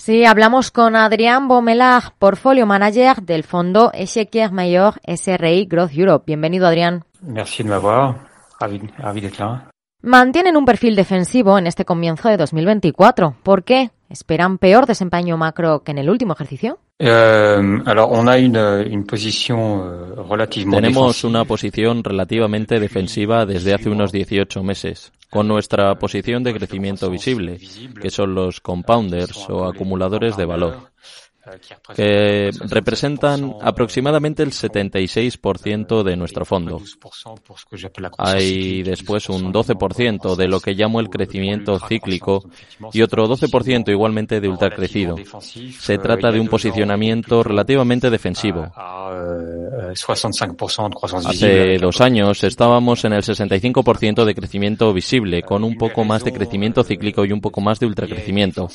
Sí, hablamos con Adrián Bomelag, portfolio manager del fondo Echequier Mayor SRI Growth Europe. Bienvenido, Adrián. Merci de m'avoir. Mantienen un perfil defensivo en este comienzo de 2024. ¿Por qué? ¿Esperan peor desempeño macro que en el último ejercicio? Euh, alors, on a une, une position euh, relativement Tenemos una posición relativamente defensiva desde hace unos 18 meses, con nuestra posición de crecimiento visible, que son los compounders o acumuladores de valor, que 76% representan aproximadamente el 76% de nuestro fondo. 12% pour ce que j'appelle la croissance Hay después 12% un 12% de lo que llamo el crecimiento cíclico y otro 12% igualmente de ultracrecido. Se trata de un posicionamiento relativamente defensivo. À, 65% de croissance visible. Hace dos años estábamos en el 65% de crecimiento visible, con un poco más de crecimiento cíclico y un poco más de ultracrecimiento.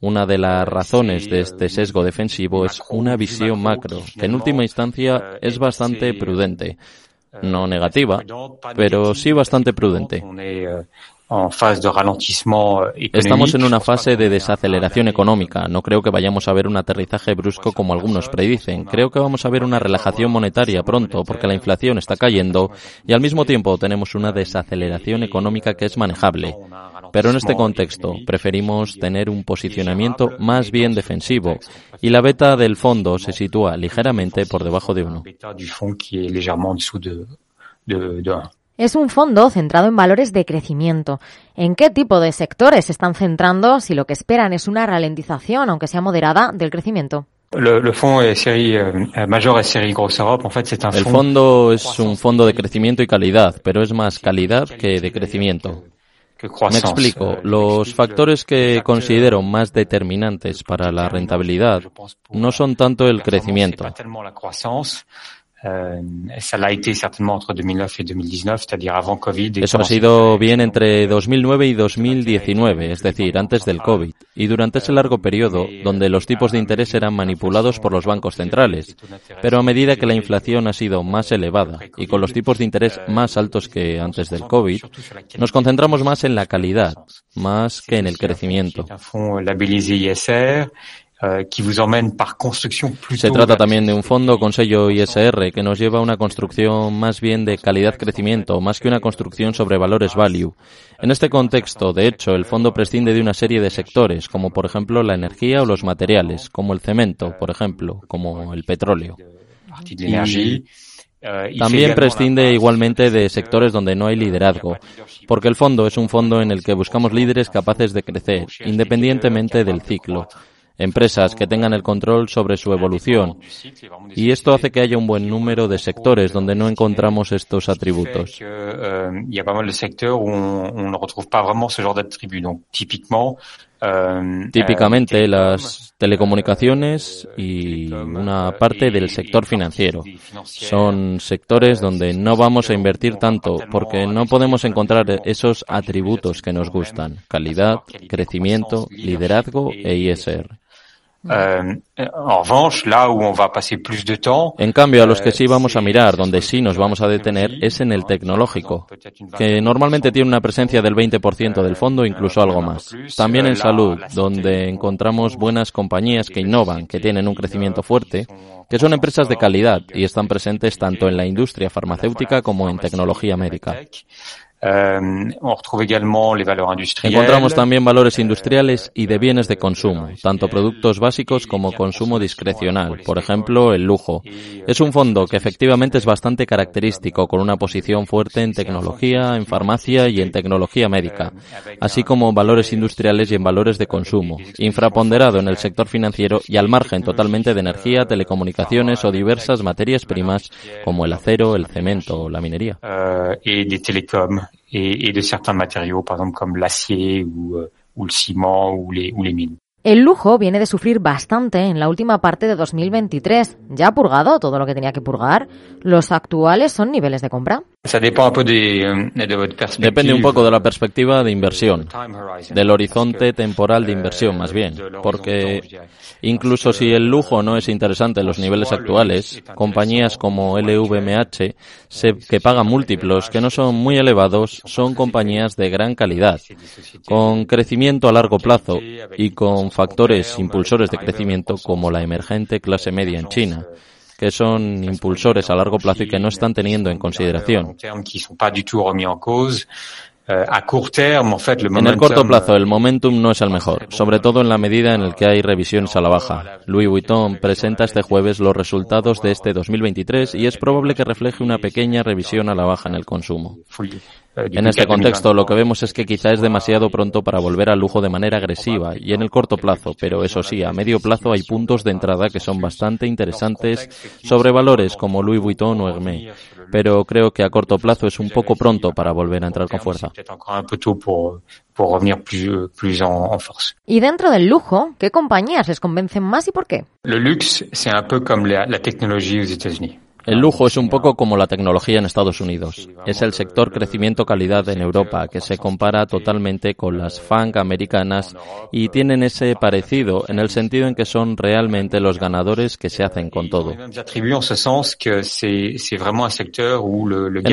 Una de las razones de este sesgo defensivo es una visión macro, que en última instancia es bastante prudente. No negativa, pero sí bastante prudente. Euh, en phase de ralentissement économique. Estamos en una fase de desaceleración económica. No creo que vayamos a ver un aterrizaje brusco como algunos predicen. Creo que vamos a ver una relajación monetaria pronto porque la inflación está cayendo y al mismo tiempo tenemos una desaceleración económica que es manejable. Pero en este contexto preferimos tener un posicionamiento más bien defensivo y la beta del fondo se sitúa ligeramente por debajo de uno. Bêta du fonds qui est légèrement en dessous de, de, de 1. Es un fondo centrado en valores de crecimiento. ¿En qué tipo de sectores se están centrando si lo que esperan es una ralentización, aunque sea moderada, del crecimiento? Le, le Europe, en fait, un El fondo es un fondo de crecimiento y calidad, pero es más calidad que de crecimiento. Me explico. Euh, Los factores que considero más determinantes para la rentabilidad no son tanto el crecimiento. Euh, ça l'a été certainement entre 2009 et 2019, c'est-à-dire avant Covid. et Eso ha sido bien entre Donc, 2009 y 2019, es decir, antes del COVID, y durante ese largo periodo donde los tipos de interés eran manipulados por los bancos centrales. Pero a medida que la inflación ha sido más elevada y con los tipos de interés más altos que antes del COVID, nos concentramos más en la calidad, más que en el crecimiento. Euh, plutôt Se trata también de un fondo con sello ISR que nos lleva a una construcción más bien de calidad-crecimiento, más que una construcción sobre valores value. En este contexto, de hecho, el fondo prescinde de una serie de sectores, como por ejemplo la energía o los materiales, como el cemento, por ejemplo, como el petróleo. Euh, fait También prescinde igualmente de sectores donde no hay liderazgo, porque el fondo es un fondo en el que buscamos líderes capaces de crecer, independientemente del ciclo. Empresas que tengan el control sobre su evolución. Y esto hace que haya un buen número de sectores donde no encontramos estos atributos. euh, il y a pas mal de secteurs où on, on ne retrouve pas vraiment ce genre d'attributs. Donc, typiquement, euh, Típicamente euh, las telecomunicaciones y una parte del sector financiero. Son sectores donde no vamos a invertir tanto porque no podemos encontrar esos atributos que nos gustan. Calidad, crecimiento, liderazgo e ISR. Euh, en cambio, a los que sí vamos a mirar, donde sí nos vamos a detener, es en el tecnológico, que normalmente tiene una presencia del 20% del fondo, incluso algo más. También en salud, donde encontramos buenas compañías que innovan, que tienen un crecimiento fuerte, que son empresas de calidad y están presentes tanto en la industria farmacéutica como en tecnología médica. Euh, on retrouve également les valeurs industrielles. Encontramos también valores industriales y de bienes de consumo, tanto productos básicos como consumo discrecional, por ejemplo, el lujo. Es un fondo que efectivamente es bastante característico, con una posición fuerte en tecnología, en farmacia y en tecnología médica, así como valores industriales y en valores de consumo, infraponderado en el sector financiero y al margen totalmente de energía, telecomunicaciones o diversas materias primas como el acero, el cemento o la minería. euh, et des télécoms et, et de certains matériaux, par exemple comme l'acier ou, euh, ou le ciment ou les, ou les mines. El lujo viene de sufrir bastante en la última parte de 2023. Ya ha purgado todo lo que tenía que purgar. ¿Los actuales son niveles de compra? Depende un poco de la perspectiva de inversión, del horizonte temporal de inversión más bien, porque incluso si el lujo no es interesante en los niveles actuales, compañías como LVMH, que pagan múltiplos que no son muy elevados, son compañías de gran calidad, con crecimiento a largo plazo y con factores impulsores de crecimiento como la emergente clase media en China que son impulsores a largo plazo y que no están teniendo en consideración. En el corto plazo, el momentum no es el mejor, sobre todo en la medida en el que hay revisiones a la baja. Louis Vuitton presenta este jueves los resultados de este 2023 y es probable que refleje una pequeña revisión a la baja en el consumo. En este contexto, lo que vemos es que quizá es demasiado pronto para volver al lujo de manera agresiva y en el corto plazo, pero eso sí, a medio plazo hay puntos de entrada que son bastante interesantes sobre valores como Louis Vuitton o Hermès, pero creo que a corto plazo es un poco pronto para volver a entrar con fuerza. Y dentro del lujo, ¿qué compañías les convencen más y por qué? Luxe, c'est un peu comme la, la technologie aux États-Unis. El lujo es un poco como la tecnología en Estados Unidos. Es el sector crecimiento-calidad en Europa que se compara totalmente con las FANG americanas y tienen ese parecido en el sentido en que son realmente los ganadores que se hacen con todo. En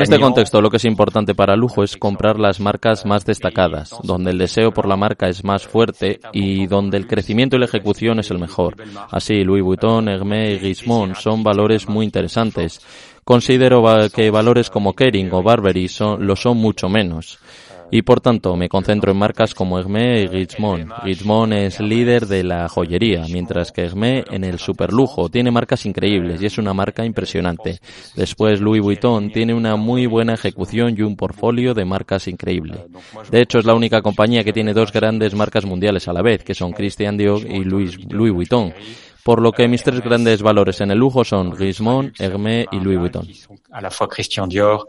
este contexto, lo que es importante para el lujo es comprar las marcas más destacadas, donde el deseo por la marca es más fuerte y donde el crecimiento y la ejecución es el mejor. Así, Louis Vuitton, Hermès y Richemont son valores muy interesantes Considero que valores como Kering o Burberry son, lo son mucho menos. Y por tanto me concentro en marcas como Hermès y Richemont. Richemont es líder de la joyería, mientras que Hermès en el superlujo tiene marcas increíbles y es una marca impresionante. Después Louis Vuitton tiene una muy buena ejecución y un portfolio de marcas increíble. De hecho es la única compañía que tiene dos grandes marcas mundiales a la vez, que son Christian Dior y Louis Vuitton por lo que mis tres grandes valores en el lujo son Richemont, Hermès y Louis Vuitton. A la fois Christian Dior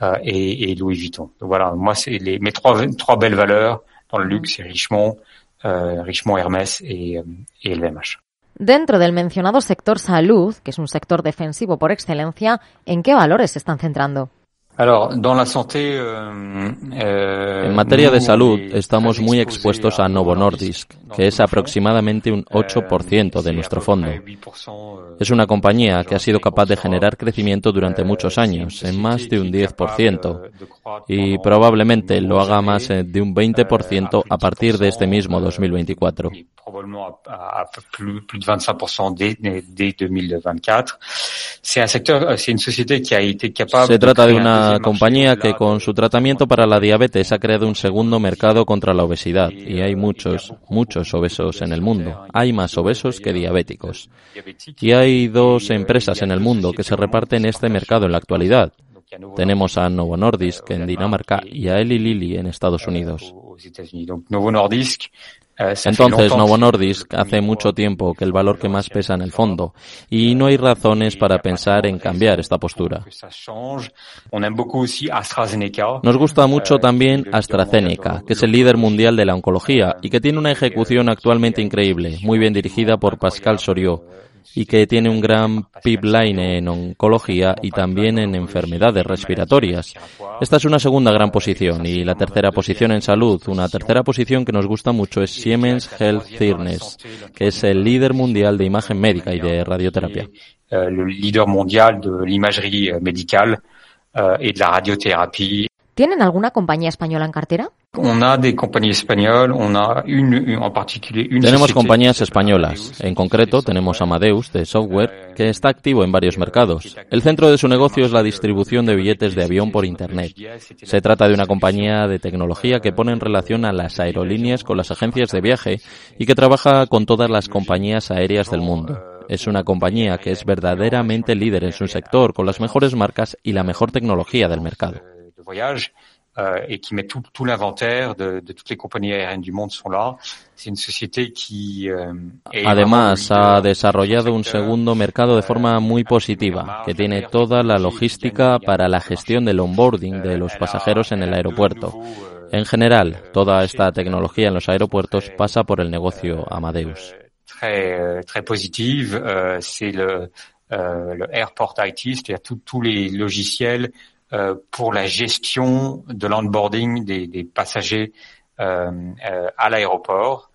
euh, et, Louis Vuitton. Voilà, moi c'est les, mes trois, trois belles valeurs dans le luxe, c'est Richemont, euh, Richemont, Hermès et, euh, et LVMH. Dentro del mencionado sector salud, que es un sector defensivo por excelencia, ¿en qué valores se están centrando? Euh, euh, en materia de salud, estamos muy expuestos a Novo Nordisk, que es aproximadamente un 8% de nuestro fondo. Es una compañía que ha sido capaz de generar crecimiento durante muchos años, en más de un 10%, y probablemente lo haga más eh, de un 20% a partir de este mismo 2024. Se trata de una compañía que con su tratamiento para la diabetes ha creado un segundo mercado contra la obesidad y hay muchos, muchos obesos en el mundo. Hay más obesos que diabéticos. Y hay dos empresas en el mundo que se reparten este mercado en la actualidad. Tenemos a Novo Nordisk en Dinamarca y a Eli Lilly en Estados Unidos. Entonces, Novo Nordisk hace mucho tiempo que el valor que más pesa en el fondo. y no hay razones para pensar en cambiar esta postura. Nos gusta mucho también AstraZeneca, que es el líder mundial de la oncología y que tiene una ejecución actualmente increíble, muy bien dirigida por Pascal Soriot y que tiene un gran pipeline en oncología y también en enfermedades respiratorias. Esta es una segunda gran posición y la tercera posición en salud, una tercera posición que nos gusta mucho es Siemens Health Thernes, que es el líder mundial de imagen médica y de radioterapia. El líder mundial de la imagería médica y de la radioterapia ¿Tienen alguna compañía española en cartera? Tenemos compañías españolas. En concreto, tenemos Amadeus, de software, que está activo en varios mercados. El centro de su negocio es la distribución de billetes de avión por Internet. Se trata de una compañía de tecnología que pone en relación a las aerolíneas con las agencias de viaje y que trabaja con todas las compañías aéreas del mundo. Es una compañía que es verdaderamente líder en su sector, con las mejores marcas y la mejor tecnología del mercado voyage euh, et qui met tout, tout l'inventaire de, de, toutes les compagnies aériennes du monde sont là. Euh, Además, ha desarrollado un segundo mercado de forma muy positiva, que tiene toda la logística para la gestión del onboarding de los pasajeros en el aeropuerto. En general, toda esta tecnología en los aeropuertos pasa por el negocio Amadeus. Très, très positive, euh, c'est le, euh, le Airport IT, c'est-à-dire tous les logiciels euh, pour la gestion de l'onboarding des, des passagers euh, euh, à l'aéroport.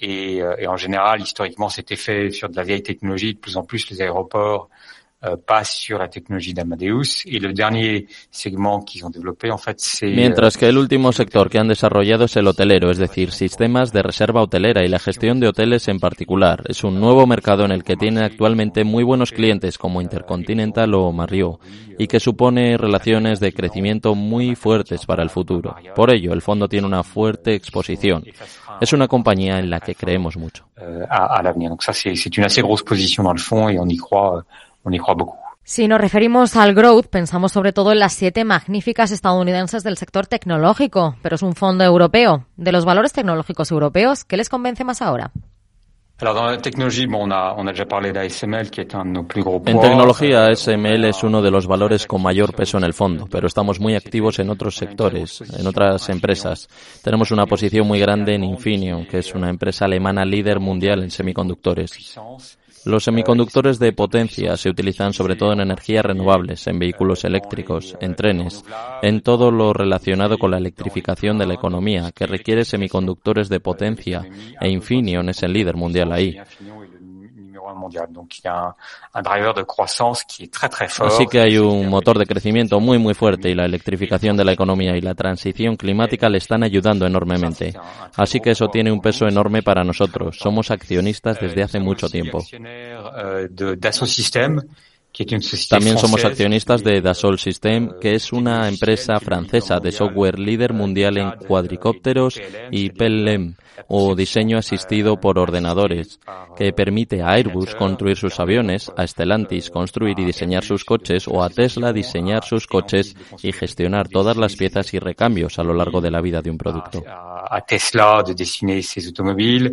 Et, et, en général, historiquement, c'était fait sur de la vieille technologie. De plus en plus, les aéroports Euh, passe sur la tecnología de Amadeus y el dernier segment qu'ils ont développé en fait c'est Mientras que el último sector que han desarrollado es el hotelero, es decir, sistemas de reserva hotelera y la gestión de hoteles en particular. Es un nuevo mercado en el que tienen actualmente muy buenos clientes como Intercontinental o Marriott y que supone relaciones de crecimiento muy fuertes para el futuro. Por ello, el fondo tiene una fuerte exposición. Es una compañía en la que creemos mucho. Euh, à, l'avenir. Donc ça c'est une assez grosse position dans le fond et on y croit y croit beaucoup. Si nos referimos al growth, pensamos sobre todo en las siete magníficas estadounidenses del sector tecnológico, pero es un fondo europeo. De los valores tecnológicos europeos, ¿qué les convence más ahora? En tecnología, ASML es uno de los valores con mayor peso en el fondo, pero estamos muy activos en otros sectores, en otras empresas. Tenemos una posición muy grande en Infineon, que es una empresa alemana líder mundial en semiconductores. Los semiconductores de potencia se utilizan sobre todo en energías renovables, en vehículos eléctricos, en trenes, en todo lo relacionado con la electrificación de la economía, que requiere semiconductores de potencia, e Infineon es el líder mundial ahí. Así que hay un motor de crecimiento muy muy fuerte y la electrificación de la economía y la transición climática le están ayudando enormemente. Así que eso tiene un peso enorme para nosotros. Somos accionistas desde hace mucho tiempo. También somos accionistas de Dassault Systèmes, que es una empresa francesa de software líder mundial en cuadricópteros y PLM, o diseño asistido por ordenadores, que permite a Airbus construir sus aviones, a Stellantis construir y diseñar sus coches o a Tesla diseñar sus coches y gestionar todas las piezas y recambios a lo largo de la vida de un producto. A Tesla de diseñar sus automóviles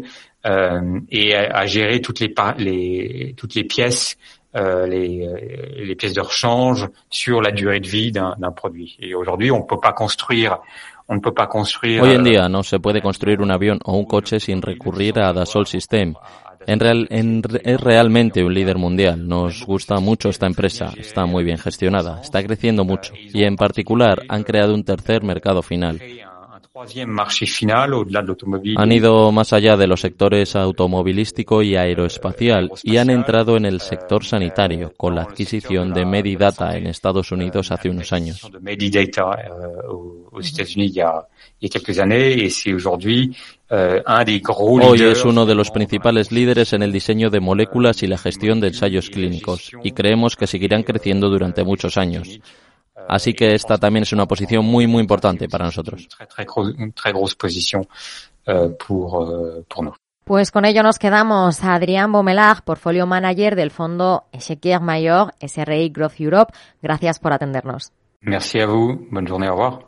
y a gérer toutes les, toutes les pièces euh, les, les, pièces de rechange sur la durée de vie d'un produit. Et aujourd'hui, on ne peut pas construire on ne peut pas construire. Hoy en día no se puede construir un avión o un coche sin recurrir a Dassault Systèmes. En real, en, es realmente un líder mundial. Nos gusta mucho esta empresa. Está muy bien gestionada. Está creciendo mucho. Y en particular han creado un tercer mercado final. Han ido más allá de los sectores automovilístico y aeroespacial y han entrado en el sector sanitario con la adquisición de Medidata en Estados Unidos hace unos años. Hoy es uno de los principales líderes en el diseño de moléculas y la gestión de ensayos clínicos y creemos que seguirán creciendo durante muchos años. Así que esta también es una posición muy, muy importante para nosotros. Euh, euh, pues con ello nos quedamos. Adrián Bomelag, portfolio manager del fondo Echequier Mayor SRI Growth Europe. Gracias por atendernos. Merci a vous. Bonne journée. Au revoir.